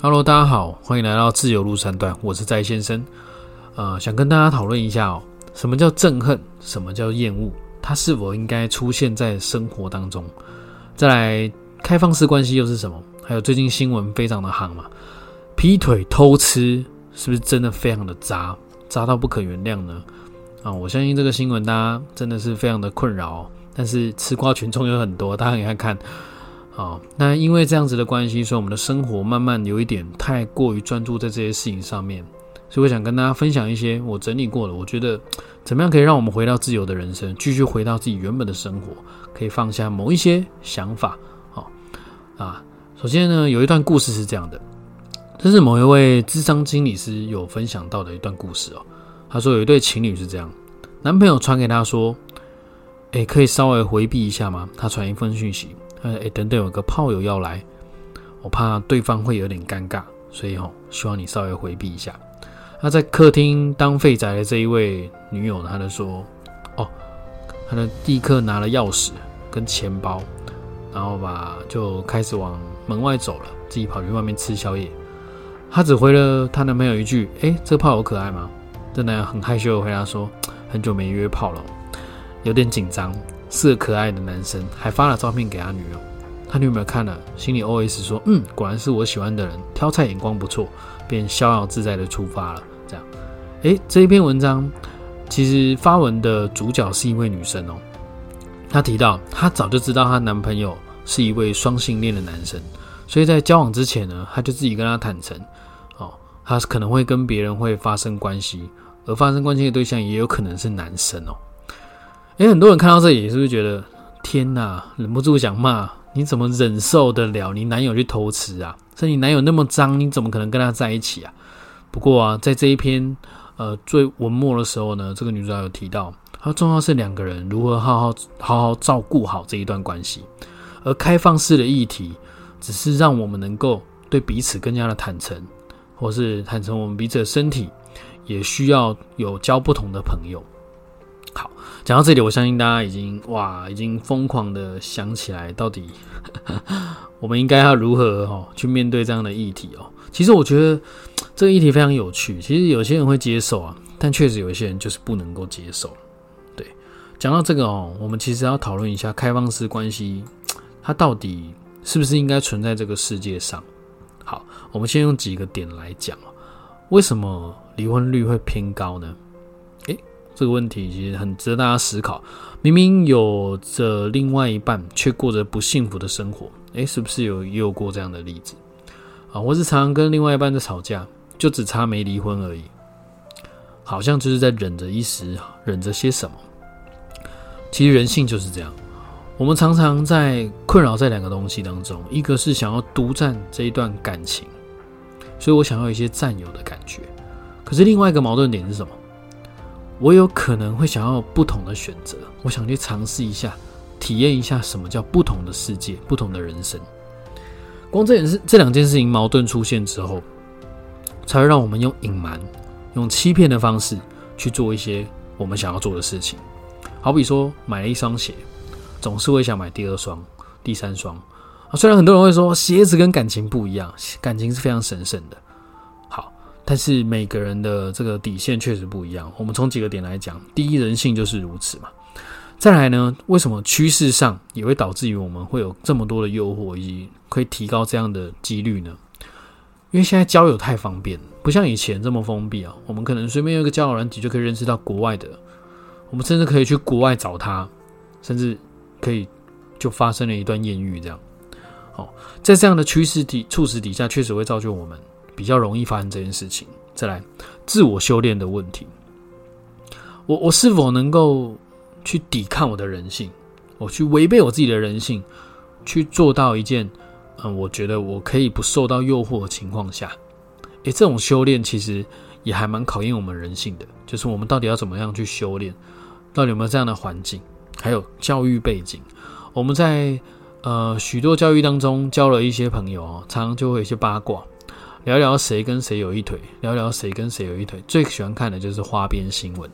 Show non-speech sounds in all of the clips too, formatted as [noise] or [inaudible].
Hello，大家好，欢迎来到自由路三段，我是在先生。呃，想跟大家讨论一下哦，什么叫憎恨？什么叫厌恶？它是否应该出现在生活当中？再来，开放式关系又是什么？还有最近新闻非常的夯嘛，劈腿、偷吃，是不是真的非常的渣，渣到不可原谅呢？啊，我相信这个新闻大家真的是非常的困扰，哦但是吃瓜群众有很多，大家也看看。好，那因为这样子的关系，所以我们的生活慢慢有一点太过于专注在这些事情上面，所以我想跟大家分享一些我整理过了，我觉得怎么样可以让我们回到自由的人生，继续回到自己原本的生活，可以放下某一些想法。好啊，首先呢，有一段故事是这样的，这是某一位智商经理师有分享到的一段故事哦。他说有一对情侣是这样，男朋友传给他说：“哎，可以稍微回避一下吗？”他传一份讯息。呃，哎，等等，有个炮友要来，我怕对方会有点尴尬，所以吼，希望你稍微回避一下。那在客厅当废宅的这一位女友，她就说：“哦，她就立刻拿了钥匙跟钱包，然后吧，就开始往门外走了，自己跑去外面吃宵夜。她只回了她男朋友一句：‘哎，这炮友可爱吗？’这男友很害羞的回答说：‘很久没约炮了，有点紧张。’是个可爱的男生，还发了照片给他女友。他女友看了，心里 OS 说：“嗯，果然是我喜欢的人，挑菜眼光不错。”便逍遥自在的出发了。这样，诶，这一篇文章其实发文的主角是一位女生哦。她提到，她早就知道她男朋友是一位双性恋的男生，所以在交往之前呢，她就自己跟他坦诚，哦，她可能会跟别人会发生关系，而发生关系的对象也有可能是男生哦。哎，很多人看到这里是不是觉得天哪，忍不住想骂？你怎么忍受得了你男友去偷吃啊？说你男友那么脏，你怎么可能跟他在一起啊？不过啊，在这一篇呃最文末的时候呢，这个女主角有提到，她重要是两个人如何好好好好照顾好这一段关系，而开放式的议题只是让我们能够对彼此更加的坦诚，或是坦诚我们彼此的身体，也需要有交不同的朋友。好，讲到这里，我相信大家已经哇，已经疯狂的想起来，到底 [laughs] 我们应该要如何哦去面对这样的议题哦。其实我觉得这个议题非常有趣。其实有些人会接受啊，但确实有一些人就是不能够接受。对，讲到这个哦，我们其实要讨论一下开放式关系，它到底是不是应该存在这个世界上？好，我们先用几个点来讲为什么离婚率会偏高呢？这个问题其实很值得大家思考。明明有着另外一半，却过着不幸福的生活，诶，是不是有也有过这样的例子啊？我是常常跟另外一半在吵架，就只差没离婚而已，好像就是在忍着一时，忍着些什么。其实人性就是这样，我们常常在困扰在两个东西当中，一个是想要独占这一段感情，所以我想要一些占有的感觉。可是另外一个矛盾点是什么？我有可能会想要不同的选择，我想去尝试一下，体验一下什么叫不同的世界、不同的人生。光这件事、这两件事情矛盾出现之后，才会让我们用隐瞒、用欺骗的方式去做一些我们想要做的事情。好比说，买了一双鞋，总是会想买第二双、第三双啊。虽然很多人会说，鞋子跟感情不一样，感情是非常神圣的。但是每个人的这个底线确实不一样。我们从几个点来讲，第一，人性就是如此嘛。再来呢，为什么趋势上也会导致于我们会有这么多的诱惑，以及可以提高这样的几率呢？因为现在交友太方便，不像以前这么封闭啊。我们可能随便用一个交友软体就可以认识到国外的，我们甚至可以去国外找他，甚至可以就发生了一段艳遇这样。好，在这样的趋势底促使底下，确实会造就我们。比较容易发生这件事情。再来，自我修炼的问题，我我是否能够去抵抗我的人性，我去违背我自己的人性，去做到一件，嗯，我觉得我可以不受到诱惑的情况下，诶，这种修炼其实也还蛮考验我们人性的。就是我们到底要怎么样去修炼，到底有没有这样的环境，还有教育背景。我们在呃许多教育当中交了一些朋友哦，常常就会有一些八卦。聊聊谁跟谁有一腿，聊聊谁跟谁有一腿，最喜欢看的就是花边新闻。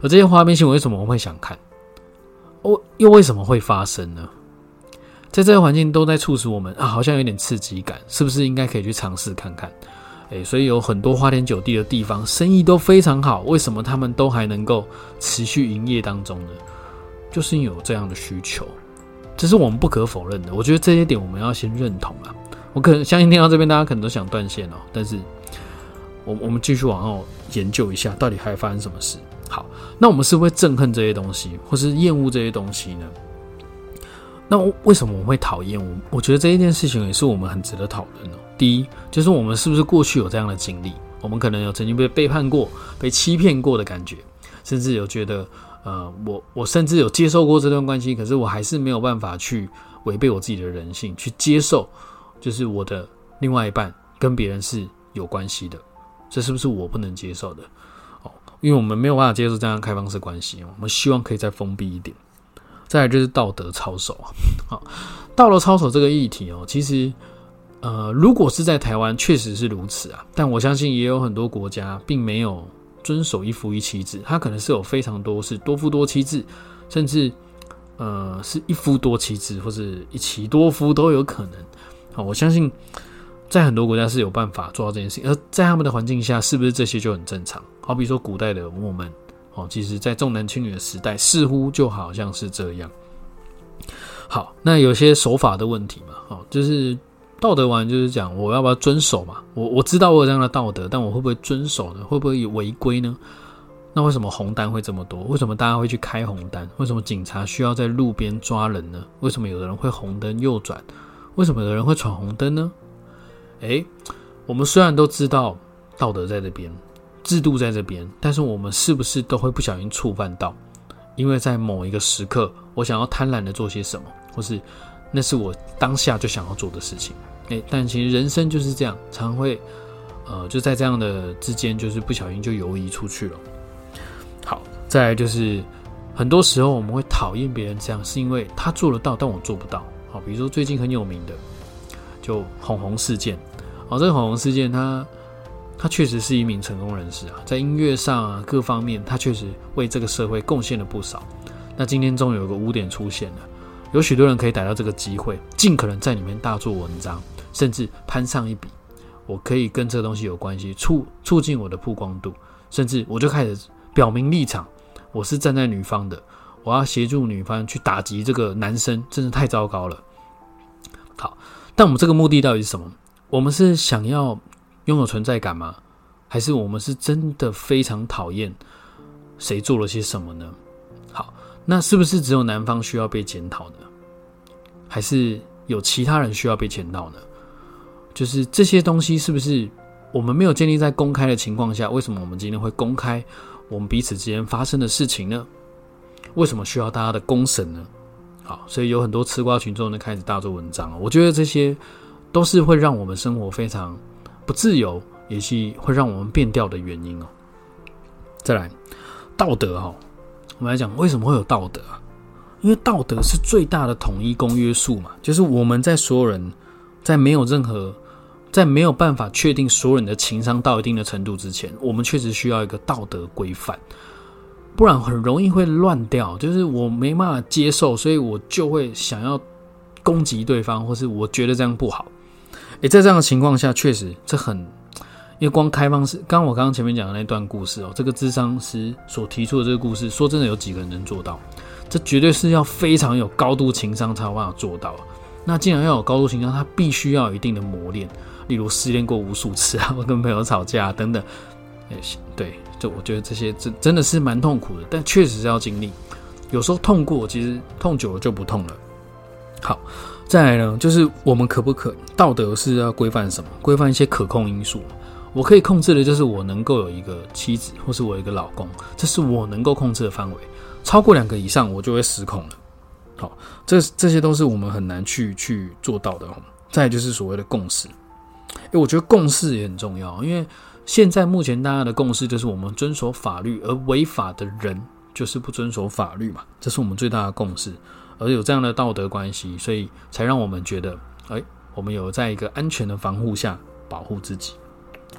而这些花边新闻为什么我会想看？哦，又为什么会发生呢？在这个环境都在促使我们啊，好像有点刺激感，是不是应该可以去尝试看看？诶，所以有很多花天酒地的地方，生意都非常好，为什么他们都还能够持续营业当中呢？就是因为有这样的需求，这是我们不可否认的。我觉得这些点我们要先认同啊。我可能相信听到这边，大家可能都想断线哦，但是我我们继续往后研究一下，到底还发生什么事。好，那我们是会憎恨这些东西，或是厌恶这些东西呢？那为什么我们会讨厌？我我觉得这一件事情也是我们很值得讨论哦。第一，就是我们是不是过去有这样的经历？我们可能有曾经被背叛过、被欺骗过的感觉，甚至有觉得，呃，我我甚至有接受过这段关系，可是我还是没有办法去违背我自己的人性，去接受，就是我的另外一半跟别人是有关系的，这是不是我不能接受的？哦，因为我们没有办法接受这样开放式关系，我们希望可以再封闭一点。再来就是道德操守啊，[laughs] 好，道德操守这个议题哦，其实，呃，如果是在台湾，确实是如此啊，但我相信也有很多国家并没有遵守一夫一妻制，它可能是有非常多是多夫多妻制，甚至呃是一夫多妻制，或是一妻多夫都有可能。好，我相信在很多国家是有办法做到这件事情，而在他们的环境下，是不是这些就很正常？好比说古代的我们。哦，其实，在重男轻女的时代，似乎就好像是这样。好，那有些守法的问题嘛，哦，就是道德完，就是讲我要不要遵守嘛？我我知道我有这样的道德，但我会不会遵守呢？会不会有违规呢？那为什么红单会这么多？为什么大家会去开红单？为什么警察需要在路边抓人呢？为什么有的人会红灯右转？为什么有人会闯红灯呢？诶，我们虽然都知道道德在这边。制度在这边，但是我们是不是都会不小心触犯到？因为在某一个时刻，我想要贪婪的做些什么，或是那是我当下就想要做的事情。诶，但其实人生就是这样，常会呃就在这样的之间，就是不小心就游移出去了。好，再来就是很多时候我们会讨厌别人这样，是因为他做得到，但我做不到。好，比如说最近很有名的就红红事件。好，这个红红事件它。他确实是一名成功人士啊，在音乐上啊各方面，他确实为这个社会贡献了不少。那今天终于有个污点出现了，有许多人可以逮到这个机会，尽可能在里面大做文章，甚至攀上一笔。我可以跟这个东西有关系，促促进我的曝光度，甚至我就开始表明立场，我是站在女方的，我要协助女方去打击这个男生，真的太糟糕了。好，但我们这个目的到底是什么？我们是想要。拥有存在感吗？还是我们是真的非常讨厌谁做了些什么呢？好，那是不是只有男方需要被检讨呢？还是有其他人需要被检讨呢？就是这些东西是不是我们没有建立在公开的情况下？为什么我们今天会公开我们彼此之间发生的事情呢？为什么需要大家的公审呢？好，所以有很多吃瓜群众呢开始大做文章我觉得这些都是会让我们生活非常。不自由也是会让我们变调的原因哦。再来，道德哈，我们来讲为什么会有道德啊？因为道德是最大的统一公约数嘛，就是我们在所有人在没有任何在没有办法确定所有人的情商到一定的程度之前，我们确实需要一个道德规范，不然很容易会乱掉。就是我没办法接受，所以我就会想要攻击对方，或是我觉得这样不好。诶，在这样的情况下，确实这很，因为光开放式，刚我刚刚前面讲的那段故事哦，这个智商师所提出的这个故事，说真的，有几个人能做到？这绝对是要非常有高度情商才有办法做到。那既然要有高度情商，他必须要有一定的磨练，例如失恋过无数次啊，[laughs] 我跟朋友吵架等等。也行，对，就我觉得这些真真的是蛮痛苦的，但确实是要经历。有时候痛过，其实痛久了就不痛了。好。再来呢，就是我们可不可道德是要规范什么？规范一些可控因素。我可以控制的就是我能够有一个妻子，或是我一个老公，这是我能够控制的范围。超过两个以上，我就会失控了。好，这这些都是我们很难去去做到的。再就是所谓的共识。诶，我觉得共识也很重要，因为现在目前大家的共识就是我们遵守法律，而违法的人就是不遵守法律嘛，这是我们最大的共识。而有这样的道德关系，所以才让我们觉得，哎，我们有在一个安全的防护下保护自己。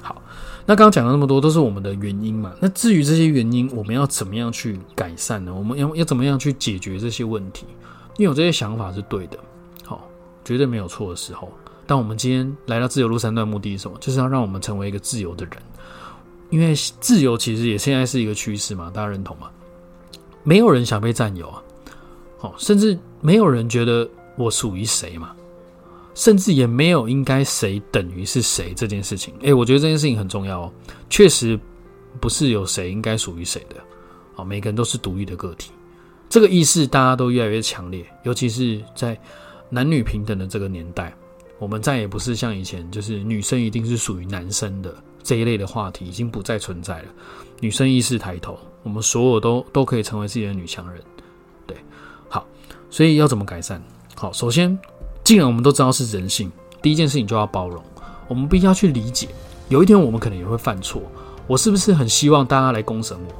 好，那刚刚讲了那么多，都是我们的原因嘛？那至于这些原因，我们要怎么样去改善呢？我们要要怎么样去解决这些问题？你有这些想法是对的。好，绝对没有错的时候。但我们今天来到自由路三段，目的是什么？就是要让我们成为一个自由的人。因为自由其实也现在是一个趋势嘛，大家认同吗？没有人想被占有啊，好，甚至没有人觉得我属于谁嘛，甚至也没有应该谁等于是谁这件事情。诶，我觉得这件事情很重要哦，确实不是有谁应该属于谁的，啊，每个人都是独立的个体，这个意识大家都越来越强烈，尤其是在男女平等的这个年代，我们再也不是像以前，就是女生一定是属于男生的。这一类的话题已经不再存在了。女生意识抬头，我们所有都都可以成为自己的女强人。对，好，所以要怎么改善？好，首先，既然我们都知道是人性，第一件事情就要包容。我们必须要去理解，有一天我们可能也会犯错。我是不是很希望大家来公审我？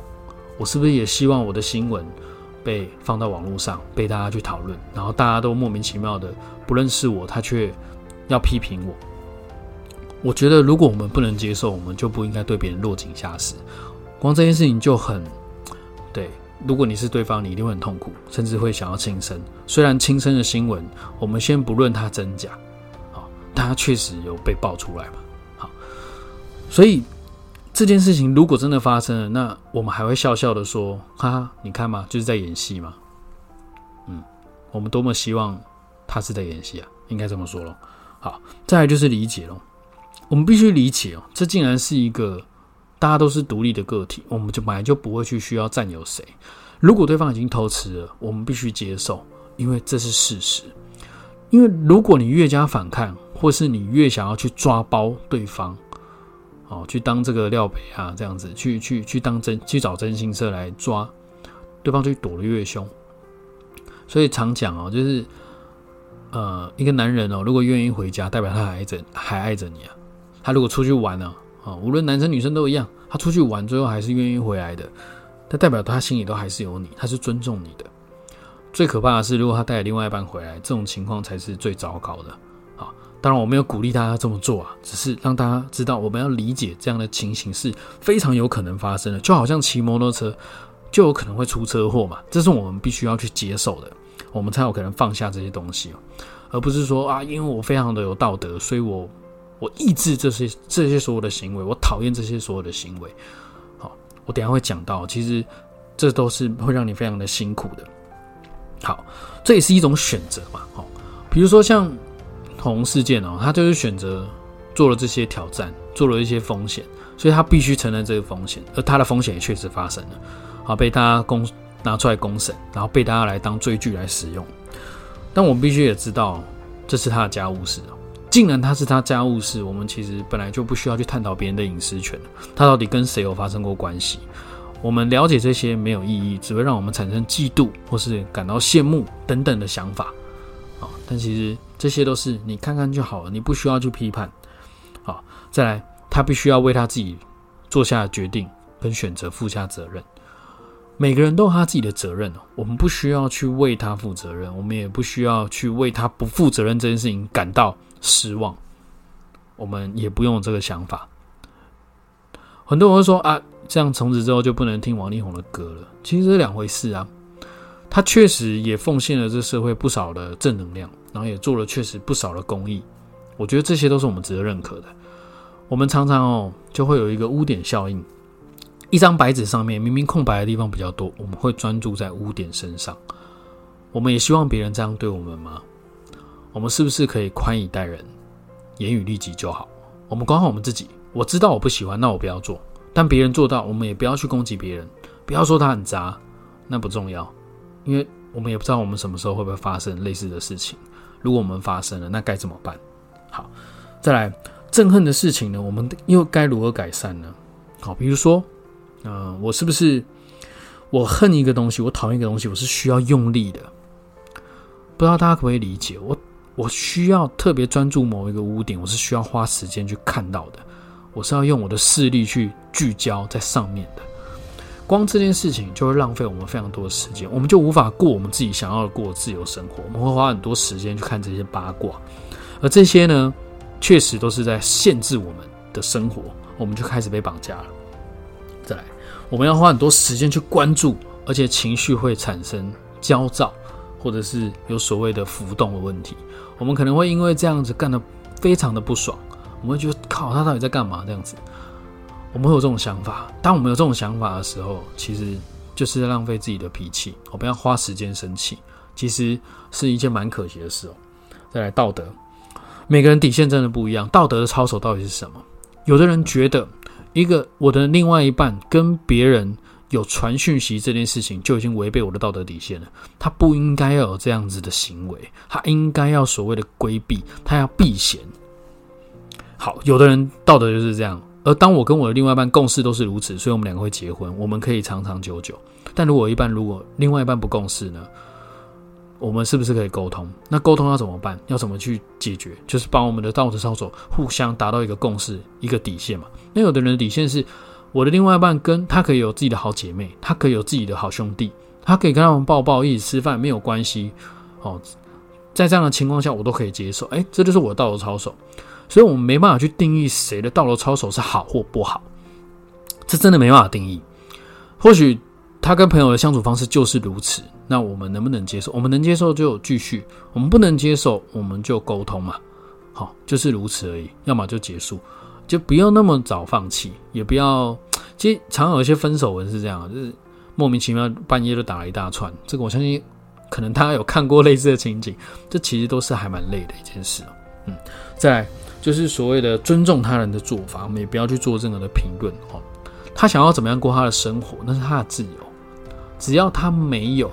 我是不是也希望我的新闻被放到网络上，被大家去讨论，然后大家都莫名其妙的不认识我，他却要批评我？我觉得，如果我们不能接受，我们就不应该对别人落井下石。光这件事情就很对。如果你是对方，你一定会很痛苦，甚至会想要轻生。虽然轻生的新闻，我们先不论它真假，好，但它确实有被爆出来嘛。好，所以这件事情如果真的发生了，那我们还会笑笑的说：“哈哈，你看嘛，就是在演戏嘛。”嗯，我们多么希望他是在演戏啊，应该这么说咯。好，再来就是理解咯。我们必须理解哦，这竟然是一个大家都是独立的个体，我们就本来就不会去需要占有谁。如果对方已经偷吃了，我们必须接受，因为这是事实。因为如果你越加反抗，或是你越想要去抓包对方，哦，去当这个廖北啊这样子，去去去当真去找真心社来抓对方，就躲得越凶。所以常讲哦，就是呃，一个男人哦，如果愿意回家，代表他还爱着还爱着你啊。他如果出去玩呢？啊，无论男生女生都一样，他出去玩最后还是愿意回来的，他代表他心里都还是有你，他是尊重你的。最可怕的是，如果他带另外一半回来，这种情况才是最糟糕的。啊，当然我没有鼓励大家这么做啊，只是让大家知道，我们要理解这样的情形是非常有可能发生的。就好像骑摩托车就有可能会出车祸嘛，这是我们必须要去接受的，我们才有可能放下这些东西哦，而不是说啊，因为我非常的有道德，所以我。我抑制这些这些所有的行为，我讨厌这些所有的行为。好，我等下会讲到，其实这都是会让你非常的辛苦的。好，这也是一种选择嘛。好，比如说像红事件哦，他就是选择做了这些挑战，做了一些风险，所以他必须承担这个风险，而他的风险也确实发生了。好，被大家公拿出来公审，然后被大家来当追剧来使用。但我必须也知道，这是他的家务事既然他是他家务事，我们其实本来就不需要去探讨别人的隐私权他到底跟谁有发生过关系？我们了解这些没有意义，只会让我们产生嫉妒或是感到羡慕等等的想法。啊，但其实这些都是你看看就好了，你不需要去批判。好，再来，他必须要为他自己做下决定跟选择负下责任。每个人都有他自己的责任我们不需要去为他负责任，我们也不需要去为他不负责任这件事情感到。失望，我们也不用这个想法。很多人会说啊，这样从此之后就不能听王力宏的歌了。其实是两回事啊。他确实也奉献了这社会不少的正能量，然后也做了确实不少的公益。我觉得这些都是我们值得认可的。我们常常哦，就会有一个污点效应。一张白纸上面明明空白的地方比较多，我们会专注在污点身上。我们也希望别人这样对我们吗？我们是不是可以宽以待人，严于律己就好？我们管好我们自己。我知道我不喜欢，那我不要做。但别人做到，我们也不要去攻击别人，不要说他很渣，那不重要，因为我们也不知道我们什么时候会不会发生类似的事情。如果我们发生了，那该怎么办？好，再来憎恨的事情呢？我们又该如何改善呢？好，比如说，嗯，我是不是我恨一个东西，我讨厌一个东西，我是需要用力的？不知道大家可不可以理解我？我需要特别专注某一个屋顶，我是需要花时间去看到的。我是要用我的视力去聚焦在上面的。光这件事情就会浪费我们非常多的时间，我们就无法过我们自己想要的过自由生活。我们会花很多时间去看这些八卦，而这些呢，确实都是在限制我们的生活。我们就开始被绑架了。我们要花很多时间去关注，而且情绪会产生焦躁。或者是有所谓的浮动的问题，我们可能会因为这样子干的非常的不爽，我们会觉得靠他到底在干嘛这样子，我们会有这种想法。当我们有这种想法的时候，其实就是在浪费自己的脾气，我们要花时间生气，其实是一件蛮可惜的事哦。再来道德，每个人底线真的不一样，道德的操守到底是什么？有的人觉得一个我的另外一半跟别人。有传讯息这件事情就已经违背我的道德底线了。他不应该要有这样子的行为，他应该要所谓的规避，他要避嫌。好，有的人道德就是这样。而当我跟我的另外一半共事都是如此，所以我们两个会结婚，我们可以长长久久。但如果一半如果另外一半不共事呢？我们是不是可以沟通？那沟通要怎么办？要怎么去解决？就是把我们的道德操守互相达到一个共识，一个底线嘛。那有的人的底线是。我的另外一半跟他可以有自己的好姐妹，他可以有自己的好兄弟，他可以跟他们抱抱，一起吃饭，没有关系。哦，在这样的情况下，我都可以接受。哎，这就是我的道德操守。所以，我们没办法去定义谁的道德操守是好或不好，这真的没办法定义。或许他跟朋友的相处方式就是如此，那我们能不能接受？我们能接受就继续，我们不能接受，我们就沟通嘛。好，就是如此而已。要么就结束。就不要那么早放弃，也不要。其实常有一些分手文是这样，就是莫名其妙半夜就打了一大串。这个我相信，可能大家有看过类似的情景。这其实都是还蛮累的一件事嗯，再来就是所谓的尊重他人的做法，我们也不要去做任何的评论哦。他想要怎么样过他的生活，那是他的自由。只要他没有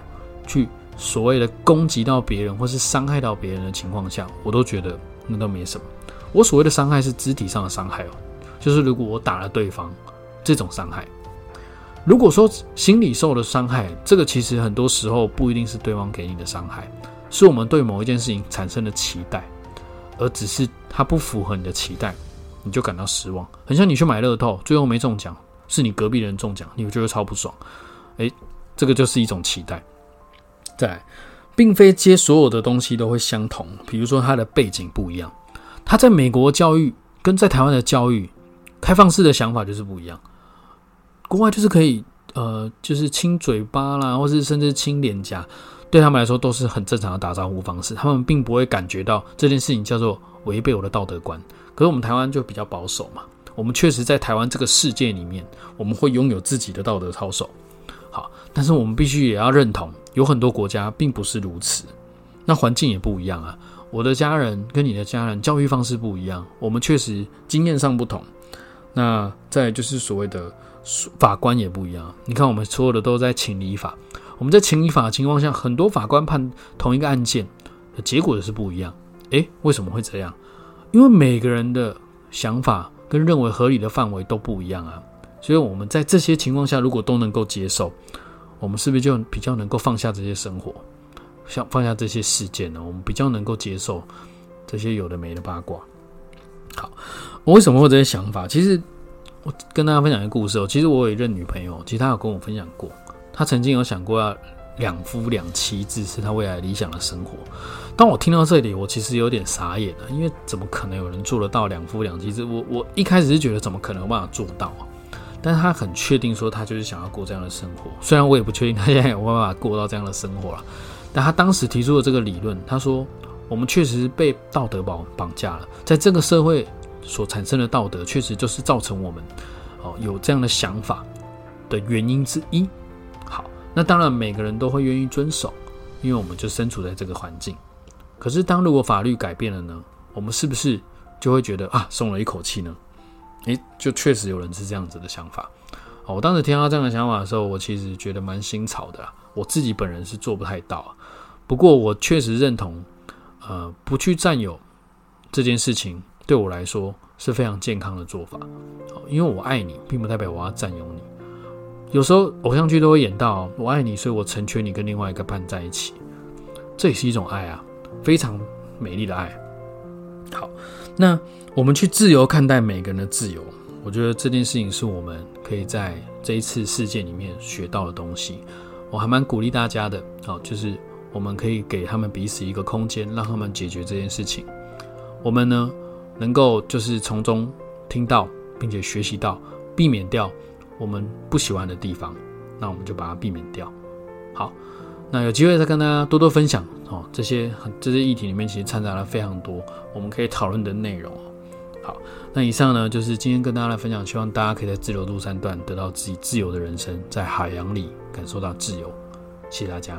去所谓的攻击到别人或是伤害到别人的情况下，我都觉得那都没什么。我所谓的伤害是肢体上的伤害哦，就是如果我打了对方，这种伤害。如果说心理受的伤害，这个其实很多时候不一定是对方给你的伤害，是我们对某一件事情产生的期待，而只是它不符合你的期待，你就感到失望。很像你去买乐透，最后没中奖，是你隔壁人中奖，你觉得超不爽。诶，这个就是一种期待。再来，并非接所有的东西都会相同，比如说它的背景不一样。他在美国教育跟在台湾的教育，开放式的想法就是不一样。国外就是可以，呃，就是亲嘴巴啦，或是甚至亲脸颊，对他们来说都是很正常的打招呼方式。他们并不会感觉到这件事情叫做违背我的道德观。可是我们台湾就比较保守嘛，我们确实在台湾这个世界里面，我们会拥有自己的道德操守。好，但是我们必须也要认同，有很多国家并不是如此，那环境也不一样啊。我的家人跟你的家人教育方式不一样，我们确实经验上不同。那再就是所谓的法官也不一样。你看，我们所有的都在情理法，我们在情理法的情况下，很多法官判同一个案件的结果也是不一样。诶，为什么会这样？因为每个人的想法跟认为合理的范围都不一样啊。所以我们在这些情况下，如果都能够接受，我们是不是就比较能够放下这些生活？像放下这些事件呢，我们比较能够接受这些有的没的八卦。好，我为什么会这些想法？其实我跟大家分享一个故事哦。其实我有一任女朋友，其实她有跟我分享过，她曾经有想过要两夫两妻制是她未来理想的生活。当我听到这里，我其实有点傻眼了，因为怎么可能有人做得到两夫两妻制？我我一开始是觉得怎么可能有办法做到？但是她很确定说他就是想要过这样的生活，虽然我也不确定他现在有办法过到这样的生活了。但他当时提出的这个理论，他说：“我们确实被道德绑绑架了，在这个社会所产生的道德，确实就是造成我们哦有这样的想法的原因之一。”好，那当然每个人都会愿意遵守，因为我们就身处在这个环境。可是，当如果法律改变了呢？我们是不是就会觉得啊松了一口气呢？诶，就确实有人是这样子的想法。哦，我当时听到这样的想法的时候，我其实觉得蛮新潮的。我自己本人是做不太到，不过我确实认同，呃，不去占有这件事情对我来说是非常健康的做法。因为我爱你，并不代表我要占有你。有时候偶像剧都会演到我爱你，所以我成全你跟另外一个伴在一起，这也是一种爱啊，非常美丽的爱。那我们去自由看待每个人的自由，我觉得这件事情是我们可以在这一次事件里面学到的东西。我还蛮鼓励大家的，好，就是我们可以给他们彼此一个空间，让他们解决这件事情。我们呢，能够就是从中听到，并且学习到，避免掉我们不喜欢的地方，那我们就把它避免掉。好，那有机会再跟大家多多分享哦。这些这些议题里面其实掺杂了非常多我们可以讨论的内容。好，那以上呢就是今天跟大家来分享，希望大家可以在自由度三段得到自己自由的人生，在海洋里感受到自由。谢谢大家。